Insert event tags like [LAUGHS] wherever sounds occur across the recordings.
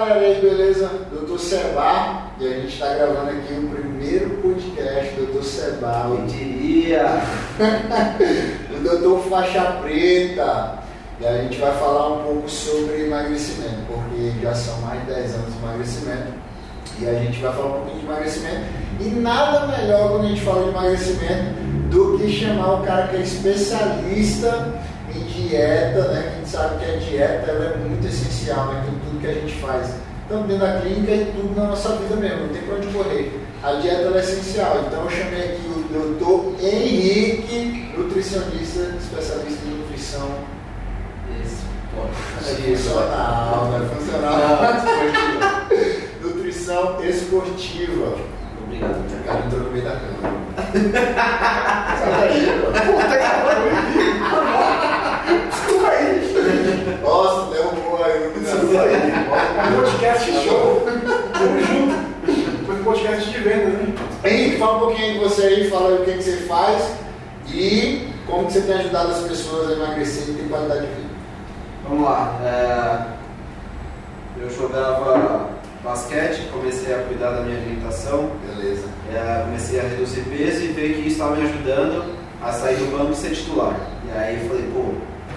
galera aí, beleza? Doutor Seba, e a gente está gravando aqui o primeiro podcast do Doutor Seba. Quem diria? [LAUGHS] o Doutor Faixa Preta. E a gente vai falar um pouco sobre emagrecimento, porque já são mais de 10 anos de emagrecimento. E a gente vai falar um pouquinho de emagrecimento. E nada melhor quando a gente fala de emagrecimento do que chamar o cara que é especialista em dieta, né? A gente sabe que a dieta ela é muito essencial né? em tudo que a gente faz, tanto dentro da clínica e tudo na nossa vida mesmo, não tem para onde correr. A dieta é essencial, então eu chamei aqui o doutor Henrique, nutricionista, especialista em nutrição. Esse É funcional, não é funcional. [LAUGHS] nutrição esportiva. Obrigado, O né? cara entrou no meio da cama. Puta que pariu. Desculpa aí. Nossa, derrubou a iluminação. Podcast show. Tamo junto. Foi um podcast de vendas, né? Henrique, fala um pouquinho de você aí, fala aí o que, que você faz e como que você tem ajudado as pessoas a emagrecer e ter qualidade de vida. Vamos lá. é, Eu jogava basquete, comecei a cuidar da minha alimentação, Beleza. é, comecei a reduzir peso e ver que isso estava me ajudando a sair do banco e ser titular. E aí eu falei, pô,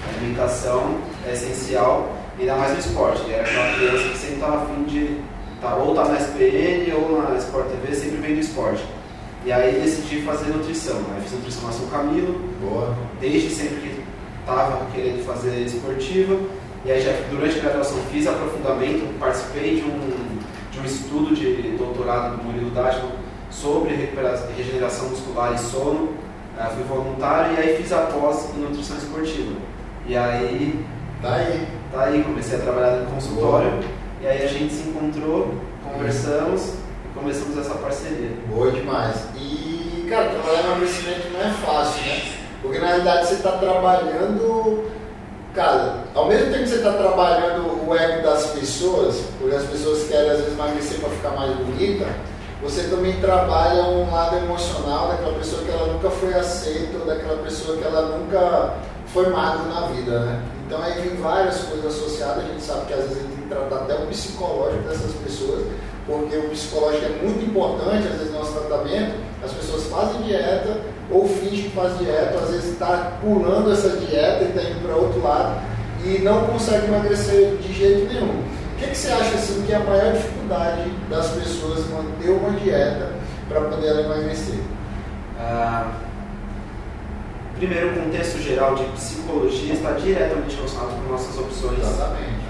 a alimentação é essencial, ainda mais no esporte. E era aquela criança que sempre estava afim de tá, ou estar na SPN ou na Sport TV, sempre vem do esporte. E aí decidi fazer nutrição. Aí fiz nutrição na São Camilo, Boa. desde sempre que estava querendo fazer esportiva. E aí já durante a graduação fiz aprofundamento, participei de um, de um estudo de doutorado do Murilo Dashman sobre regeneração muscular e sono. Ah, fui voluntário e aí fiz a pós em nutrição esportiva. E aí, Tá aí. Tá aí, comecei a trabalhar no consultório. E aí a gente se encontrou, conversamos e começamos essa parceria. Boa demais. E, cara, trabalhar no emagrecimento não é fácil, né? Porque na realidade você está trabalhando. Cara, ao mesmo tempo que você está trabalhando o ego das pessoas, porque as pessoas querem às vezes emagrecer para ficar mais bonita, você também trabalha um lado emocional daquela pessoa que ela nunca foi aceita, ou daquela pessoa que ela nunca foi magra na vida, né? Então aí vem várias coisas associadas, a gente sabe que às vezes a gente tem que tratar até o psicológico dessas pessoas, porque o psicológico é muito importante, às vezes no nosso tratamento, as pessoas fazem dieta ou fingem que fazem dieta, às vezes está pulando essa dieta e está indo para outro lado e não consegue emagrecer de jeito nenhum. O que, que você acha assim que é a maior dificuldade das pessoas manter uma dieta para poder emagrecer? Ah, primeiro, o contexto geral de psicologia está diretamente relacionado com nossas opções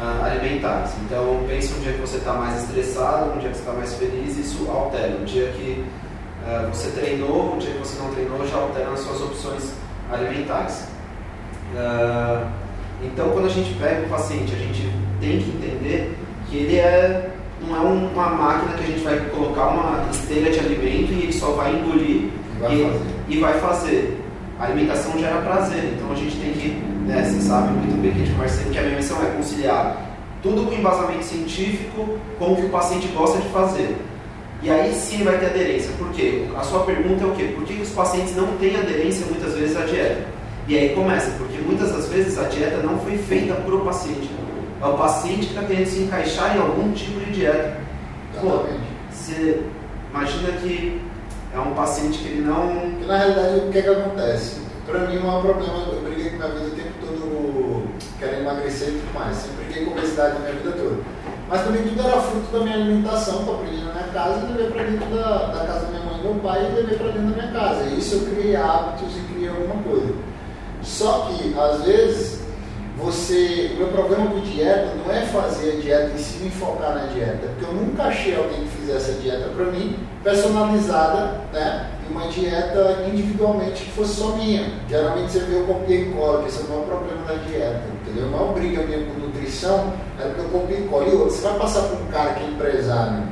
ah, alimentares. Então, pense um dia que você está mais estressado, um dia que você está mais feliz, isso altera. Um dia que ah, você treinou, um dia que você não treinou, já altera as suas opções alimentares. Ah, então, quando a gente pega o paciente, a gente tem que entender que ele é, não é um- uma máquina que a gente vai colocar uma esteira de alimento e ele só vai engolir vai e, e vai fazer. A alimentação gera prazer, então a gente tem que, né, você sabe muito bem que a gente conversa sempre que a minha missão é conciliar tudo com embasamento científico com o que o paciente gosta de fazer. E aí sim vai ter aderência. Por quê? A sua pergunta é o quê? Por que os pacientes não têm aderência muitas vezes à dieta? E aí começa, porque muitas das vezes a dieta não foi feita para o paciente. É o paciente que está querendo se encaixar em algum tipo de dieta. Pô, você imagina que é um paciente que ele não. Porque na realidade o que é que acontece? Pra mim é um problema, eu briguei com minha vida o tempo todo querendo emagrecer e tudo mais. Sempre briguei com obesidade na minha vida toda. Mas também tudo era fruto da minha alimentação, que eu aprendi na minha casa e levei pra dentro da, da casa da minha mãe e meu pai e levei pra dentro da minha casa. E isso eu criei hábitos e criei alguma coisa. Só que, às vezes, você. O meu problema com dieta não é fazer a dieta em si e focar na dieta. Porque eu nunca achei alguém que fizesse a dieta pra mim, personalizada, né? E uma dieta individualmente que fosse só minha. Geralmente você vê eu copia e cola, que esse é o maior problema da dieta, entendeu? A maior briga minha com nutrição é porque eu copio e cola. E outra, você vai passar por um cara que é empresário,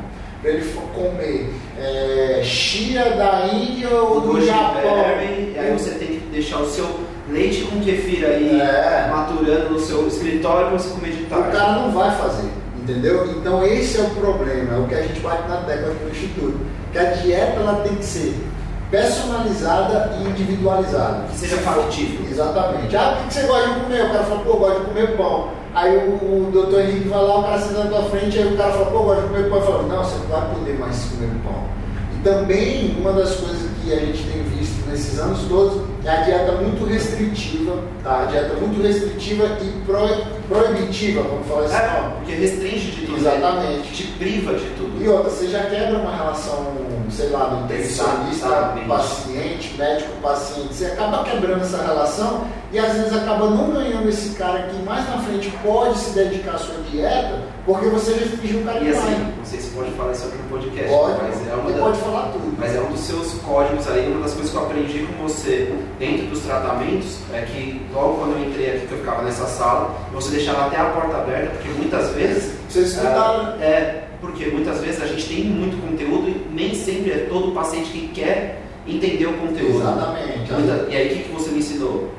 pra ele comer é, chia da Índia ou do Japão. berry, e aí você tem que deixar o seu leite com kefir aí É. maturando no seu escritório para você comer de O tarde. cara não vai fazer, entendeu? Então esse é o problema, é o que a gente bate na tecla aqui no Instituto. Que a dieta ela tem que ser personalizada e individualizada. Que seja factível. Exatamente. Ah, o que você gosta de comer? O cara fala, pô, eu gosto de comer pão. Aí o, o doutor Henrique vai lá, o cara senta na tua frente, aí o cara fala, pô, gosto de comer pão. Eu falo, não, você não vai poder mais comer pão. E também, uma das coisas que a gente tem visto nesses anos todos é a dieta muito restritiva, tá? A dieta muito restritiva e pro, proibitiva, vamos falar assim. É, porque restringe de tudo. Exatamente. Te priva de tudo. E outra, você já quebra uma relação, sei lá, do Exatamente. paciente, médico-paciente. Você acaba quebrando essa relação e às vezes acaba não ganhando esse cara que mais na frente pode se dedicar à sua dieta, porque você restringiu o cara E assim, não sei se pode falar isso aqui no podcast, Pode, mas é uma da- pode falar tudo. Mas é um dos seus códigos aí, uma das coisas que eu aprendi com você dentro dos tratamentos é que logo quando eu entrei aqui, que eu ficava nessa sala, você deixava até a porta aberta, porque muitas vezes. Vocês escutaram, ah, é, porque muitas vezes a gente tem muito conteúdo e nem sempre é todo paciente que quer entender o conteúdo. Exatamente. Muita- e aí o que, que você me ensinou?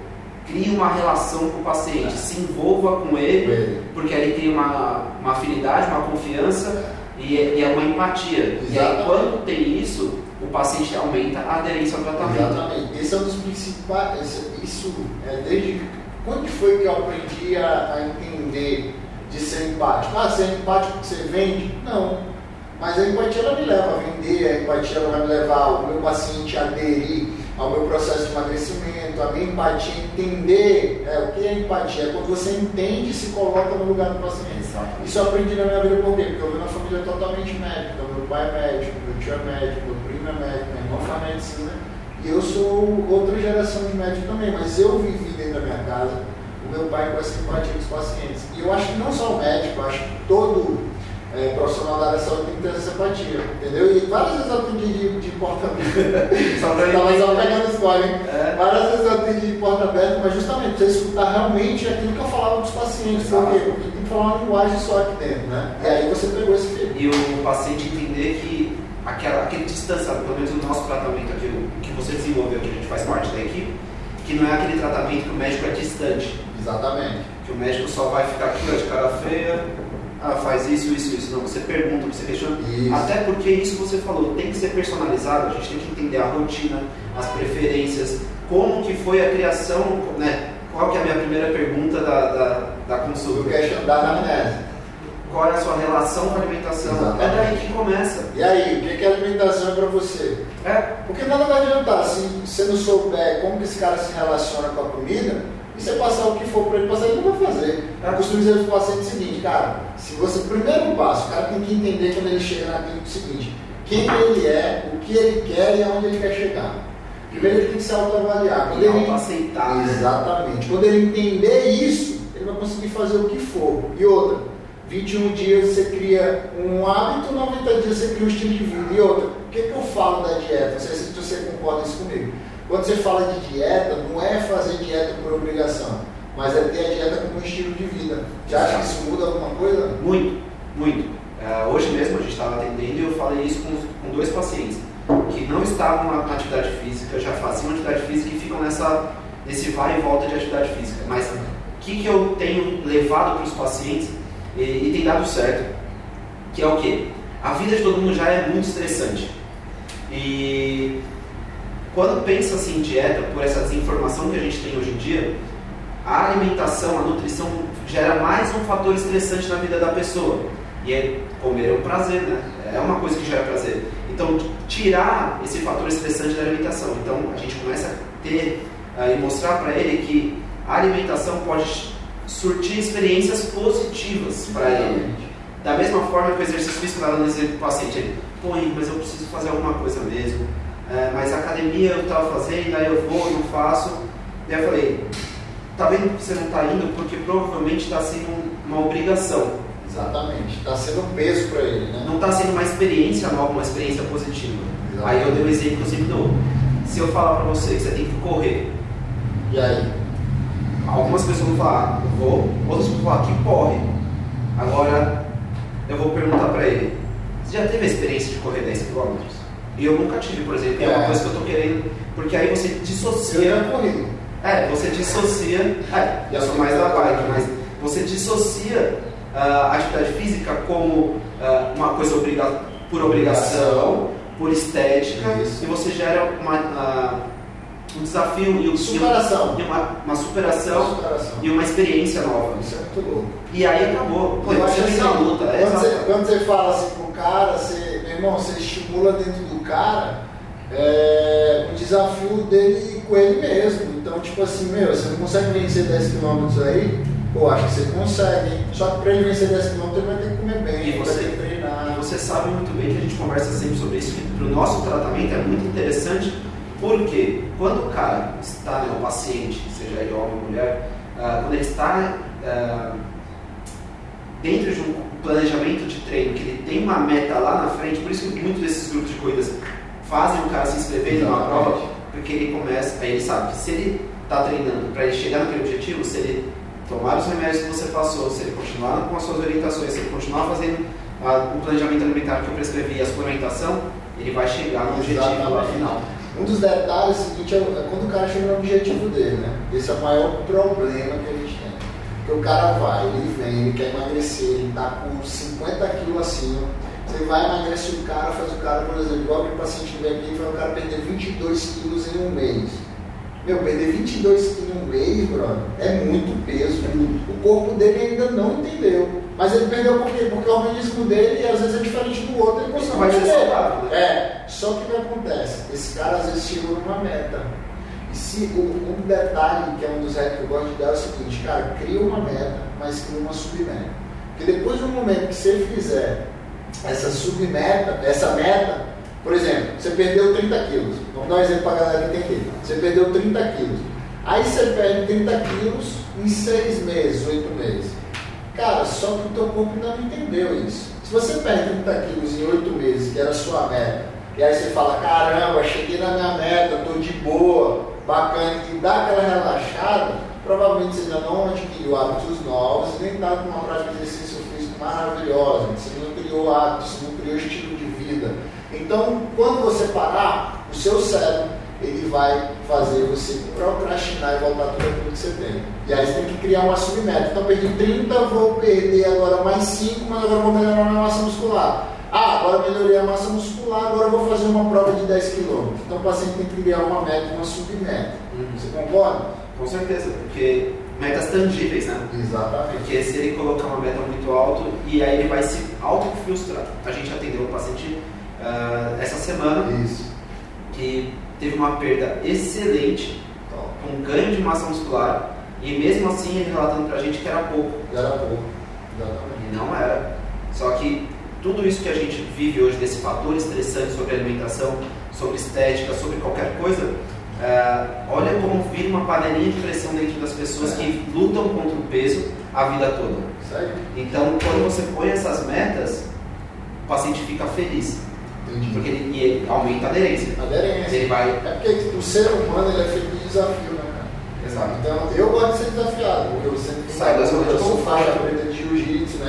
Crie uma relação com o paciente, se envolva com ele, porque aí tem uma, uma afinidade, uma confiança e é, e é uma empatia. E aí Exatamente. quando tem isso, o paciente aumenta a aderência ao tratamento. Exatamente. Esse é um dos principais. Isso é desde. Quando foi que eu aprendi a, a entender de ser empático? Ah, ser empático que você vende? Não. Mas a empatia ela me leva a vender, a empatia ela vai me levar o meu paciente a aderir ao meu processo de emagrecimento, a minha empatia, entender é, o que é empatia, é quando você entende e se coloca no lugar do paciente. Exatamente. Isso eu aprendi na minha vida por quê? Porque eu venho uma família totalmente médica. Meu pai é médico, meu tio é médico, meu primo é médico, minha irmã faz medicina. E eu sou outra geração de médico também, mas eu vivi dentro da minha casa o meu pai com essa empatia com os pacientes. E eu acho que não só o médico, eu acho que todo é, profissional da área da saúde tem que ter essa empatia, entendeu? E várias vezes eu atendi de, de porta aberta. [LAUGHS] Só pegando spoiler, hein? É. Várias vezes eu atendi de porta aberta, mas justamente você escutar realmente aquilo que eu falava dos pacientes. Por quê? Porque tem que falar uma linguagem só aqui dentro, né? E aí você pegou esse filho. E o paciente entender que aquela, aquele distanciamento, pelo menos no nosso tratamento aqui, o que você desenvolveu, que a gente faz parte da equipe, que não é aquele tratamento que o médico é distante. Exatamente. Que o médico só vai ficar aqui ó, de cara feia, ah, faz isso, isso, isso. Não, você pergunta, você questiona. Isso. Até porque isso que você falou, tem que ser personalizado, a gente tem que entender a rotina, as preferências, como que foi a criação, né? Qual que é a minha primeira pergunta da, da, da consulta? question da anamnese. Qual é a sua relação com a alimentação? Exatamente. É daí que começa. E aí, o que que a alimentação é pra você? É, Porque nada vai adiantar se você não souber como que esse cara se relaciona com a comida e você passar o que for para ele passar, ele não vai fazer. Eu costumo dizer para o paciente o seguinte, cara, se você, primeiro passo, o cara tem que entender quando ele chega na clínica o seguinte, quem ele é, o que ele quer e aonde ele quer chegar. Primeiro ele tem que se autoavaliar. Quando ele autoaceitar. né? Exatamente. Quando ele entender isso, ele vai conseguir fazer o que for. E outra, 21 dias você cria um hábito, 90 dias você cria um estilo de vida. E outra, o que, que eu falo da dieta? Não sei se você concorda isso comigo. Quando você fala de dieta, não é fazer dieta por obrigação, mas é ter a dieta como um estilo de vida. Você acha que isso muda alguma coisa? Muito, muito. É, hoje mesmo a gente estava atendendo e eu falei isso com, com dois pacientes que não estavam na atividade física, já faziam atividade física e ficam nessa, nesse vai e volta de atividade física. Mas o que, que eu tenho levado para os pacientes e, e tem dado certo? Que é o quê? A vida de todo mundo já é muito estressante. E quando pensa assim em dieta, por essa desinformação que a gente tem hoje em dia, a alimentação, a nutrição gera mais um fator estressante na vida da pessoa. E é comer é um prazer, né? É uma coisa que gera prazer. Então, tirar esse fator estressante da alimentação. Então, a gente começa a ter eh, e mostrar para ele que a alimentação pode surtir experiências positivas para ele. Da mesma forma que o exercício físico está dando exemplo para o paciente, ele, pô, mas eu preciso fazer alguma coisa mesmo. É, mas a academia eu estava fazendo, aí eu vou, não faço. E aí eu falei, tá vendo que você não está indo porque provavelmente está sendo uma obrigação. Exatamente. Está sendo um peso para ele, né? Não está sendo uma experiência nova, uma experiência positiva. Exato. Aí eu dei o exemplo que eu sempre dou. Se eu falar para você que você tem que correr, E aí? algumas pessoas vão falar, eu vou, outras vão falar que corre. Agora, eu vou perguntar para ele, você já teve a experiência de correr 10 km? E eu nunca tive, por exemplo, é uma É. coisa que eu tô querendo, porque aí você Eu dissocia. já corri. É, você dissocia. É, eu sou mais da bike, mas você dissocia ah, a atividade física como ah, uma coisa obriga por obrigação, por estética, Isso. e você gera uma, ah, um desafio e, o- Superação. e uma, uma superação Superação. e uma experiência nova. Isso é muito louco. E aí acabou. Pô, Eu você assim, luta. é, quando, você, exato. quando você fala assim pro cara, você, meu irmão, você estimula dentro do cara é, o desafio dele com ele mesmo. Então, tipo assim, meu, você não consegue vencer 10 km aí? Pô, acho que você consegue? Só que pra ele vencer 10 km ele vai ter que comer bem, E ele você- vai ter que E treinar. você sabe muito bem que a gente conversa sempre sobre isso, que para o nosso tratamento é muito interessante, porque quando o cara está, né, o paciente, seja ele homem ou mulher, ah, quando ele está ah, dentro de um planejamento de treino, que ele tem uma meta lá na frente, por isso que muitos desses grupos de corridas fazem o cara se inscrever numa prova, porque ele começa, aí ele sabe que se ele está treinando para ele chegar naquele objetivo, se ele tomar os remédios que você passou, se ele continuar com as suas orientações, se ele continuar fazendo ah, o planejamento alimentar que eu prescrevi e a suplementação, ele vai chegar no objetivo lá Exatamente. final. Um dos detalhes é o seguinte, é quando o cara chega no objetivo dele, né? Esse é o maior problema que a tem. Porque o cara vai, ele vem, ele quer emagrecer, ele tá com 50 quilos acima. Você vai emagrecer o cara, faz o cara, por exemplo, igual que o paciente vem aqui, faz o cara perder 22 quilos em um mês. Meu, perder 22 quilos em um mês, brother, é muito peso. O corpo dele ainda não entendeu. Mas ele perdeu por quê? Porque o organismo dele, às vezes, é diferente do outro, ele consegue Vai ser saudável, né? É, só que o que acontece? Esse cara às vezes chegou numa meta. Se um detalhe que é um dos hacks que eu gosto de dar é o seguinte, cara, cria uma meta, mas cria uma submeta. Porque depois do momento que você fizer essa submeta, essa meta, por exemplo, você perdeu 30 quilos. Vamos dar um exemplo para a galera entender. Você perdeu 30 quilos. Aí você perde 30 quilos em 6 meses, 8 meses. Cara, só que o teu corpo não entendeu isso. Se você perde 30 quilos em 8 meses, que era a sua meta, e aí você fala, caramba, cheguei na minha meta, tô de boa, bacana, e dá aquela relaxada, provavelmente você ainda não adquiriu hábitos novos nem está com uma prática de exercício físico maravilhosa, você não criou hábitos, não criou estilo de vida. Então, quando você parar, o seu cérebro ele vai fazer você procrastinar e voltar tudo aquilo que você tem. E aí você tem que criar uma submeta. Então, perdi 30, vou perder agora mais 5, mas agora vou melhorar a massa muscular. Ah, agora melhorei a massa muscular, agora vou fazer uma prova de 10 km. Então, o paciente tem que criar uma meta, uma submeta. Você concorda? Com certeza, porque metas tangíveis, né? Exatamente. Porque se ele colocar uma meta muito alta e aí ele vai se auto-frustrar. A gente atendeu um paciente ah, essa semana Isso. que teve uma perda excelente, com ganho de massa muscular, e mesmo assim ele relatando pra gente que era pouco. Era pouco. Exatamente. E não era. Só que tudo isso que a gente vive hoje, desse fator estressante sobre alimentação, sobre estética, sobre qualquer coisa, é, olha como vira uma panelinha de pressão dentro das pessoas É. que lutam contra o peso a vida toda. Então, quando você põe essas metas, o paciente fica feliz, Entendi. porque ele, e ele aumenta a aderência. Aderência. Ele vai. É porque o ser humano ele é feito de desafio, né, cara? Exato. Então, eu gosto de ser desafiado, porque eu sempre Sai da zona de eu sou faixa preta de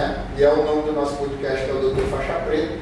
né? E é o nome do nosso podcast, que é o Doutor Faixa Preta.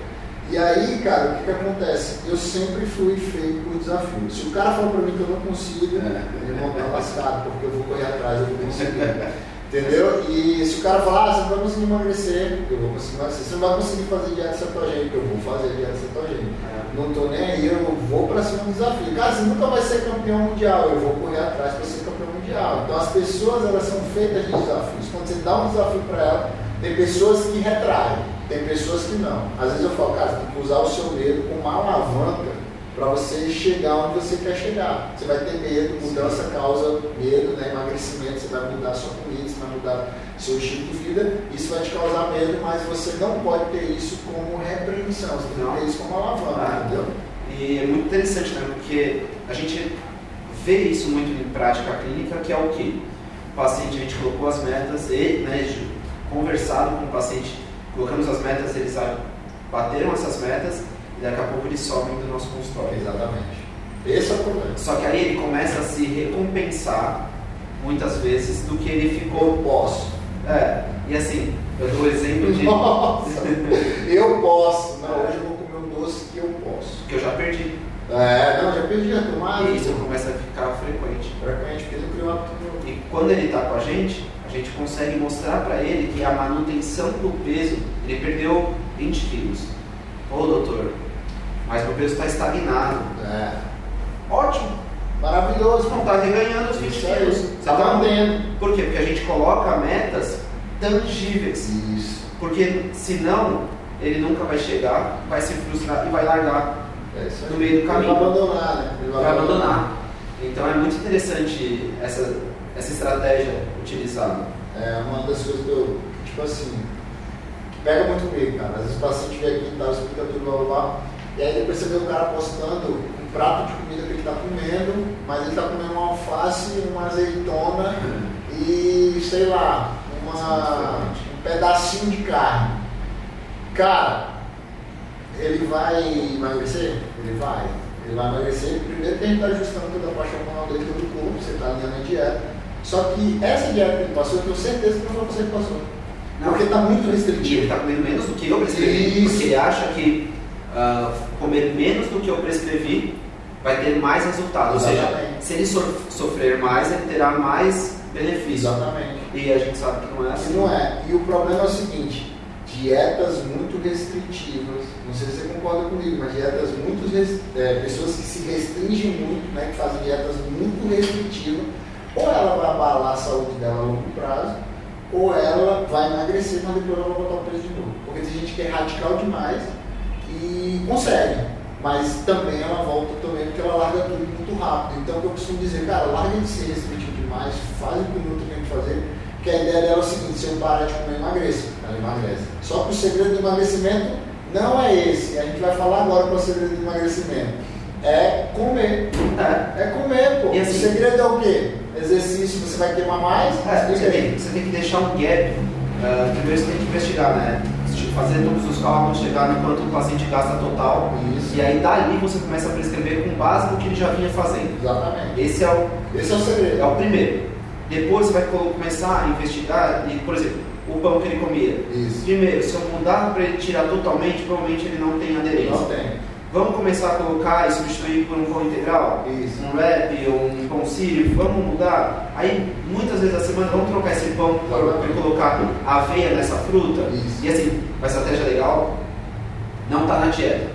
E aí, cara, o que que acontece? Eu sempre fui feito por desafio. Se o cara fala pra mim que eu não consigo, É. ele não tá lascado, porque eu vou correr atrás, eu vou conseguir. Entendeu? E se o cara falar, ah, você não vai conseguir emagrecer, eu vou conseguir emagrecer. Você não vai conseguir fazer dieta cetogênica, eu vou fazer dieta cetogênica. Não tô nem aí, eu vou pra cima do desafio. Cara, você nunca vai ser campeão mundial, eu vou correr atrás para ser campeão mundial. Então as pessoas elas são feitas de desafios. Quando você dá um desafio para ela, tem pessoas que retraem, tem pessoas que não. Às vezes eu falo, cara, você tem que usar o seu medo como uma alavanca para você chegar onde você quer chegar. Você vai ter medo, mudança causa medo, né? emagrecimento, você vai mudar sua comida, você vai mudar seu estilo de vida, isso vai te causar medo, mas você não pode ter isso como repreensão, você tem que ter isso como alavanca, Ah, entendeu? E é muito interessante, né? Porque a gente vê isso muito em prática clínica, que é o quê? O paciente, a gente colocou as metas e, né, conversado com o paciente, colocamos as metas, eles bateram essas metas e daqui a pouco eles sobem do nosso consultório. Exatamente. Esse é o problema. Só que aí ele começa a se recompensar, muitas vezes, do que ele ficou. Eu posso. É, e assim, eu dou o exemplo de. Nossa, [LAUGHS] eu posso. Não, hoje eu vou comer um doce que eu posso. que eu já perdi. É, não, já perdi a tomada. Isso começa a ficar frequente. Frequente, porque ele criou hábito novo. E quando ele está com a gente, a gente consegue mostrar para ele que a manutenção do peso, ele perdeu 20 quilos. Ô doutor, mas meu peso está estagnado. É. Ótimo! Maravilhoso. Não está reganhando os 20 Isso aí. quilos. Tá Então, mantendo. Por quê? Porque a gente coloca metas tangíveis. Isso. Porque senão ele nunca vai chegar, vai se frustrar e vai largar É no meio do caminho. Ele vai abandonar, né? Ele Vai abandonar. Então é muito interessante essa, essa estratégia utilizada. É uma das coisas que eu, tipo assim, que pega muito comigo, cara. Às vezes o paciente vem aqui e tal, explica tudo, blá blá blá. E aí depois você vê o cara postando um prato de comida que ele está comendo, mas ele está comendo uma alface, uma azeitona [LAUGHS] e, sei lá, uma, um pedacinho de carne. Cara, ele vai emagrecer? Ele vai. Ele vai emagrecer. Primeiro que a gente está ajustando toda a parte hormonal dele, todo o corpo, você está alinhando a dieta. Só que essa dieta que ele passou, eu tenho certeza que não foi você que passou. Porque está muito E ele restritivo. está comendo menos do que eu prescrevi. Isso. Porque ele acha que ah, comer menos do que eu prescrevi vai ter mais resultado. Ou seja, Exatamente. se ele so- sofrer mais, ele terá mais benefício. Exatamente. E a gente sabe que não é assim. não é. E o problema é o seguinte: dietas muito restritivas, não sei se você concorda comigo, mas dietas muito é, pessoas que se restringem muito, né, que fazem dietas muito restritivas, ou ela vai abalar a saúde dela a longo prazo, ou ela vai emagrecer, mas depois ela vai botar o peso de novo. Porque tem gente que é radical demais e consegue, mas também ela volta também porque ela larga tudo muito rápido. Então o que eu costumo dizer, cara, larga de ser restritivo demais, faz o que o Newton tem que fazer, porque a ideia dela é o seguinte, se eu parar de comer, emagreço. Ela emagrece. Só que o segredo do emagrecimento não é esse. A gente vai falar agora para o segredo do emagrecimento. É comer. É. É comer, pô. E assim- o segredo é o quê? Exercício, você vai queimar mais? É, você, tem, você tem que deixar um gap. ah, primeiro você tem que investigar, né? Fazer todos os cálculos, chegar no quanto o paciente gasta total. Isso. E aí dali você começa a prescrever com base no que ele já vinha fazendo. Exatamente. Esse é o, Esse é o segredo. é o primeiro. Depois você vai começar a investigar, e, por exemplo, o pão que ele comia. Isso. Primeiro, se eu mudar para ele tirar totalmente, provavelmente ele não tem aderência. Não tem. Vamos começar a colocar e substituir por um pão integral? Isso. Um wrap ou um pão sírio? Vamos mudar? Aí, muitas vezes a semana, vamos trocar esse pão para colocar aveia nessa fruta? Isso. E assim, uma estratégia legal, não está na dieta.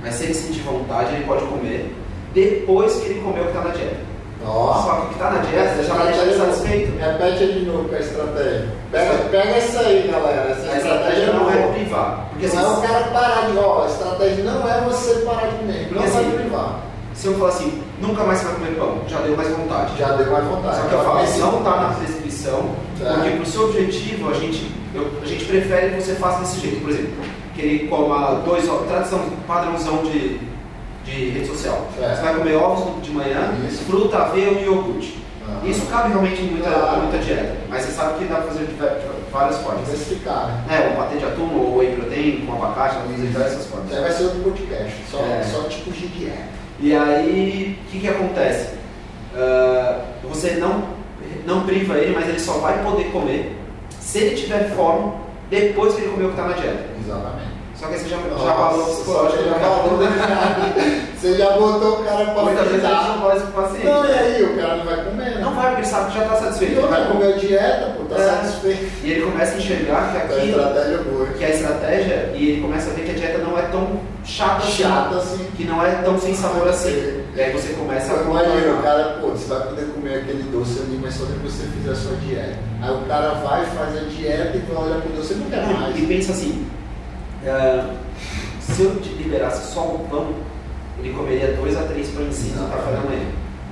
Mas se ele sentir vontade, ele pode comer depois que ele comeu o que está na dieta. Ó. Só que o que está na dieta já vai deixar ele satisfeito. Repete de novo com a estratégia. Pega, pega essa aí, galera. Essa A estratégia não é privar. Porque não é o assim, cara parar de. Ó, a estratégia não é você parar de comer. Não vai assim, privar. se eu falar assim, nunca mais você vai comer pão, já deu mais vontade. Já deu mais vontade. Só que eu falo, Esse- não está na prescrição, Tá. porque pro seu objetivo a gente, eu- a gente prefere que você faça desse jeito. Por exemplo, que ele coma dois ovos, tradição, padrãozão de, de rede social. É. Você vai comer ovos de manhã, Isso. fruta, aveia e iogurte. Isso cabe realmente em muita, Claro. muita dieta, mas você sabe que dá para fazer de várias formas. Diversificar, né? É, um patê de atum ou whey protein com abacate, dá para fazer de diversas formas. Aí vai ser outro podcast. Só, É. só tipos de dieta. E aí, o que, que acontece? Ah, você não, não priva ele, mas ele só vai poder comer se ele tiver fome depois que ele comeu o que está na dieta. Exatamente. Só que você já, já Nossa, falou só psicológico. que já falou, né? [LAUGHS] Você já botou o cara pra Muitas vezes a gente não isso pro paciente. Não, e aí? O cara não vai comer, né? Não vai, porque sabe que já está satisfeito. Ele vai comer a dieta, pô, tá É. satisfeito. E ele começa a enxergar que A aquilo, estratégia boa. que a estratégia, e ele começa a ver que a dieta não é tão chata, assim, Chata assim. que não é tão sem sabor assim. E aí você começa a Imagina, o cara, pô, você vai poder comer aquele doce ali, mas só depois você fizer a sua dieta. Aí o cara vai, faz a dieta e vai olhar pro doce, não quer mais. E pensa assim, se eu te liberasse só o pão, ele comeria dois a três pãezinhos no café da manhã.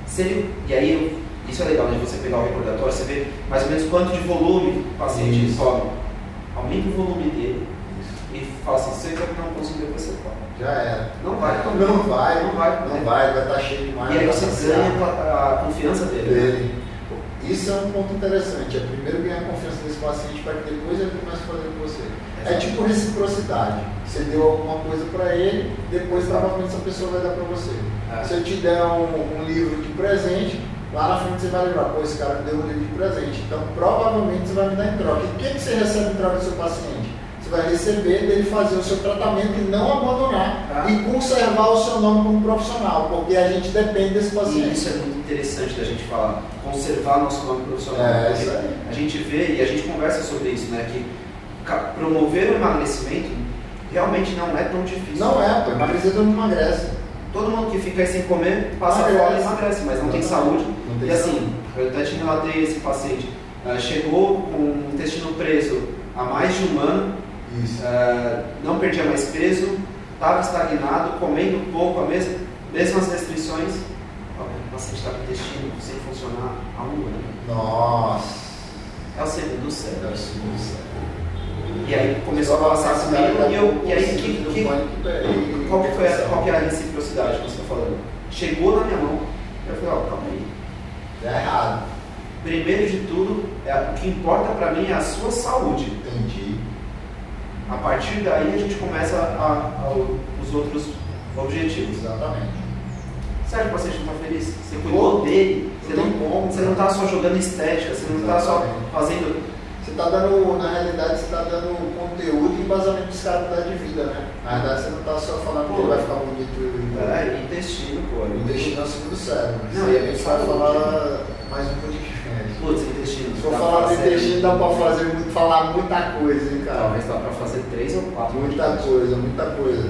Se ele, e aí, isso é legal de você pegar o recordatório, você vê mais ou menos quanto de volume o paciente Isso. come. Aumenta o volume dele e fala assim, se você não conseguir, você come. Já era. Não vai comer. Não vai, Não vai. Não vai, vai estar cheio demais. E aí você saciar ganha a, a confiança dele. né? dele. Isso é um ponto interessante. É primeiro ganhar a confiança desse paciente para que depois ele comece a fazer com você. É tipo reciprocidade. Você deu alguma coisa para ele, depois provavelmente essa pessoa vai dar para você. É. Se eu te der um, um livro de presente, lá na frente você vai lembrar, pô, esse cara me deu um livro de presente. Então provavelmente você vai me dar em troca. E o que, que você recebe em troca do seu paciente? Você vai receber dele fazer o seu tratamento e não abandonar Ah. e conservar o seu nome como profissional, porque a gente depende desse E paciente. isso é muito interessante da gente falar, conservar nosso nome profissional. É, isso aí. A gente vê e a gente conversa sobre isso, né? Que promover o emagrecimento realmente não é tão difícil. Não é, pô, emagrecer todo mundo emagrece. Todo mundo que fica aí sem comer passa fome e emagrece, mas não tem saúde. Não tem E assim, eu até te relatei esse paciente. ah, chegou com o intestino preso há mais de um ano, ah, não perdia mais peso, estava estagnado, comendo pouco, a mesma, mesmas restrições. O paciente está com o intestino sem funcionar há um ano. Nossa. É o segundo céu. É o segundo céu. E aí começou a passar comigo e, eu, e aí que, que, qual, que foi a, qual que é a reciprocidade que você está falando? Chegou na minha mão, eu falei, ó, calma aí. Tá errado. Primeiro de tudo, é, o que importa para mim é a sua saúde. Entendi. A partir daí a gente começa a, a- os outros objetivos. Exatamente. Que o paciente não está feliz? Você cuidou dele, você não você não está só jogando estética, você não está só fazendo. Está dando, na realidade, você está dando conteúdo e embasamento cara mudar de vida, né? Na realidade, você não está só falando que ele vai ficar bonito e É, intestino, pô. intestino é o segundo cérebro. Não, Isso aí e a gente vai falar mais um podcast. Putz, intestino. Se for falar do intestino, dá pra fazer, falar muita coisa, hein, cara? Talvez dá pra fazer três ou quatro. Muita coisa, muita coisa.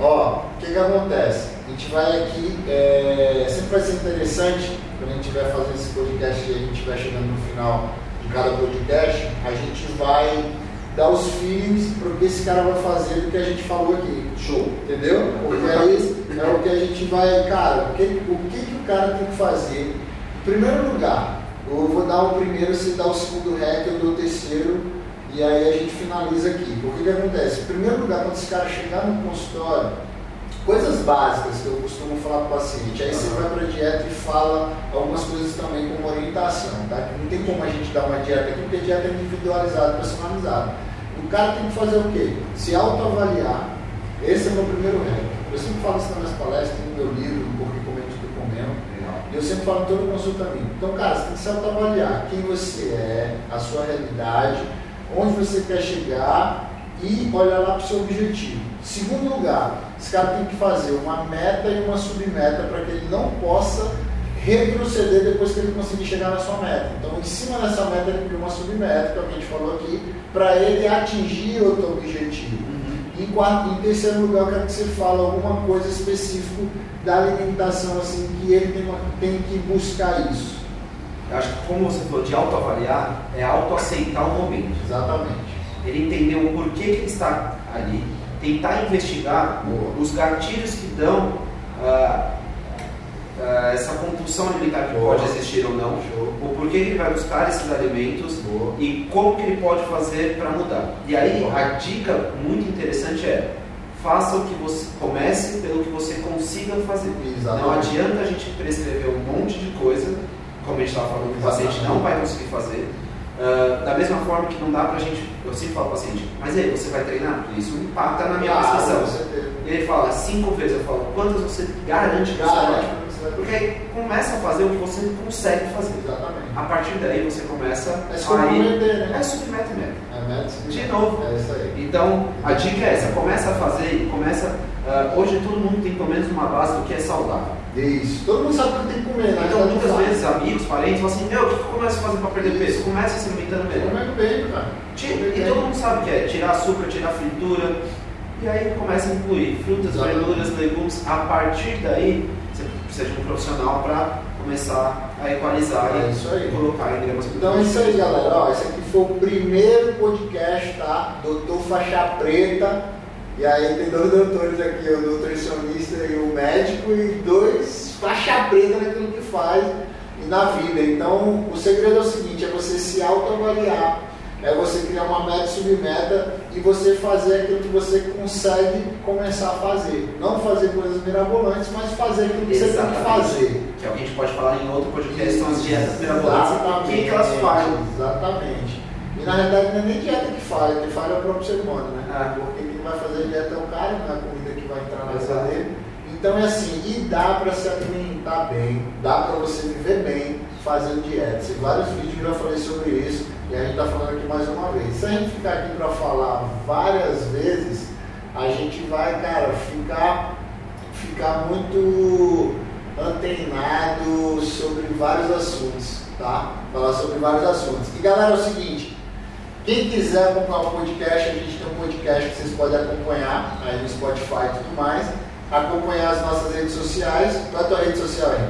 Ó, o que que acontece? A gente vai aqui, é, sempre vai ser interessante, quando a gente estiver fazendo esse podcast e a gente estiver chegando no final de cada podcast, a gente vai dar os feelings pro que esse cara vai fazer do que a gente falou aqui. Show, entendeu? Porque aí é o que a gente vai, cara, o que, o que, que o cara tem que fazer? Em primeiro lugar, eu vou dar o primeiro, você dá o segundo rec, eu dou o terceiro, e aí a gente finaliza aqui. Porque o que acontece? Em primeiro lugar, quando esse cara chegar no consultório, coisas básicas que eu costumo falar para o paciente, aí você vai para a dieta e fala algumas coisas também como orientação, tá? Que não tem como a gente dar uma dieta aqui, porque a dieta é individualizada, personalizada. O cara tem que fazer o quê? Se autoavaliar. Esse é o meu primeiro reto. Eu sempre falo isso nas minhas palestras, no meu livro, no Porque Comendo Tudo Comendo. E eu sempre falo em toda consulta minha. Então, cara, você tem que se autoavaliar quem você é, a sua realidade, onde você quer chegar e olhar lá para o seu objetivo. Segundo lugar, esse cara tem que fazer uma meta e uma submeta para que ele não possa retroceder depois que ele conseguir chegar na sua meta. Então, em cima dessa meta, ele cria uma submeta, que é o que a gente falou aqui, para ele atingir outro objetivo. Uhum. Em, quarto, em terceiro lugar, eu quero que você fale alguma coisa específica da alimentação, assim, que ele tem, uma- tem que buscar isso. Eu acho que como você falou de autoavaliar, é autoaceitar o momento. Exatamente. Ele entender o porquê que ele está ali, tentar investigar os gatilhos que dão ah, ah, essa compulsão alimentar que pode existir ou não, o porquê que ele vai buscar esses alimentos Boa. e como que ele pode fazer para mudar. E aí Boa. a dica muito interessante é faça o que você comece pelo que você consiga fazer. Exatamente. Não adianta a gente prescrever um monte de coisa, como a gente estava falando, que o paciente não vai conseguir fazer. Ah, da mesma forma que não dá pra gente, eu sempre falo pro paciente, mas aí, você vai treinar? Porque isso impacta na minha. E ele fala cinco vezes, eu falo, quantas você garante que você Garante vai? que você vai- Porque aí começa a fazer o que você consegue fazer. Exatamente. A partir daí você começa É se a ir. né? É submete mesmo. É. De novo. É isso aí. Então, a dica é essa, começa a fazer e começa. ah, hoje todo mundo tem pelo menos uma base do que é saudável. Isso. Todo mundo sabe o que tem que comer, né? Amigos, parentes falam assim: Meu, o que eu começo a fazer para perder peso? Começa se alimentando melhor. Comendo bem, cara. E todo mundo sabe o que é: tirar açúcar, tirar fritura. E aí começa a incluir frutas, Exatamente. verduras, legumes. A partir daí, você precisa de um profissional para começar a equalizar É e isso aí. colocar em gramas Então é isso aí, galera. Ó, esse aqui foi o primeiro podcast, tá? Doutor Faixa Preta. E aí tem dois doutores aqui, o nutricionista e o médico, e dois faixa preta naquilo que faz na vida. Então, o segredo é o seguinte, é você se autoavaliar, é você criar uma meta e submeta e você fazer aquilo que você consegue começar a fazer. Não fazer coisas mirabolantes, mas fazer aquilo que você tem que Exatamente. fazer. Que é o que a gente pode falar em outro podcast, são as dietas mirabolantes. Exatamente. Quem que elas falham? Exatamente. E na realidade não é nem dieta que falha, quem falha é o próprio ser humano, né? Ah. Porque quem vai fazer dieta é o cara, não é a comida que vai entrar na Exato. dele. Então é assim, e dá para se alimentar bem, dá para você viver bem fazendo dieta. Em vários vídeos eu já falei sobre isso e a gente está falando aqui mais uma vez. Se a gente ficar aqui para falar várias vezes, a gente vai, cara, ficar, ficar muito antenado sobre vários assuntos, tá? Falar sobre vários assuntos. E galera, é o seguinte, quem quiser acompanhar o podcast, a gente tem um podcast que vocês podem acompanhar aí no Spotify e tudo mais. Acompanhar as nossas redes sociais. Qual é a tua rede social aí?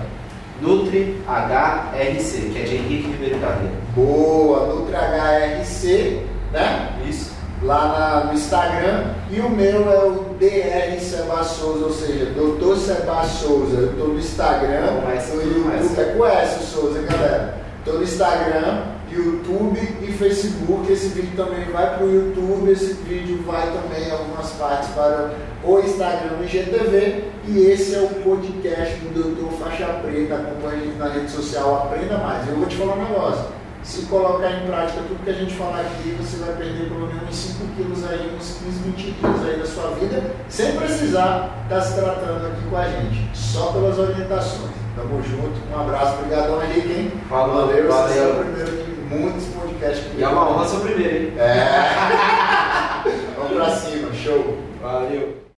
Nutri HRC, que é de Henrique Ribeiro Carreira. Boa, NutriHRC, né? Isso. Lá na- no Instagram. E o meu é o DR Seba Souza, ou seja, Dr. Seba Souza. Eu estou no Instagram, no com YouTube. É com S, o Souza, galera. Estou no Instagram, YouTube e Facebook. Esse vídeo também vai para o YouTube. Esse vídeo vai também em algumas partes para o Instagram e IGTV. E esse é o podcast do Doutor Faixa Preta. Acompanhe a gente na rede social, aprenda mais. Eu vou te falar um negócio. Se colocar em prática tudo que a gente falar aqui, você vai perder pelo menos uns 5 quilos aí, uns 15, 20 quilos aí da sua vida, sem precisar estar se tratando aqui com a gente. Só pelas orientações. Tamo junto. Um abraço. Obrigadão, Henrique, hein? Falou, Valeu. É o valeu. primeiro de muitos podcasts que E é uma honra ser o primeiro, hein? É. [LAUGHS] Vamos pra cima. Show. Valeu.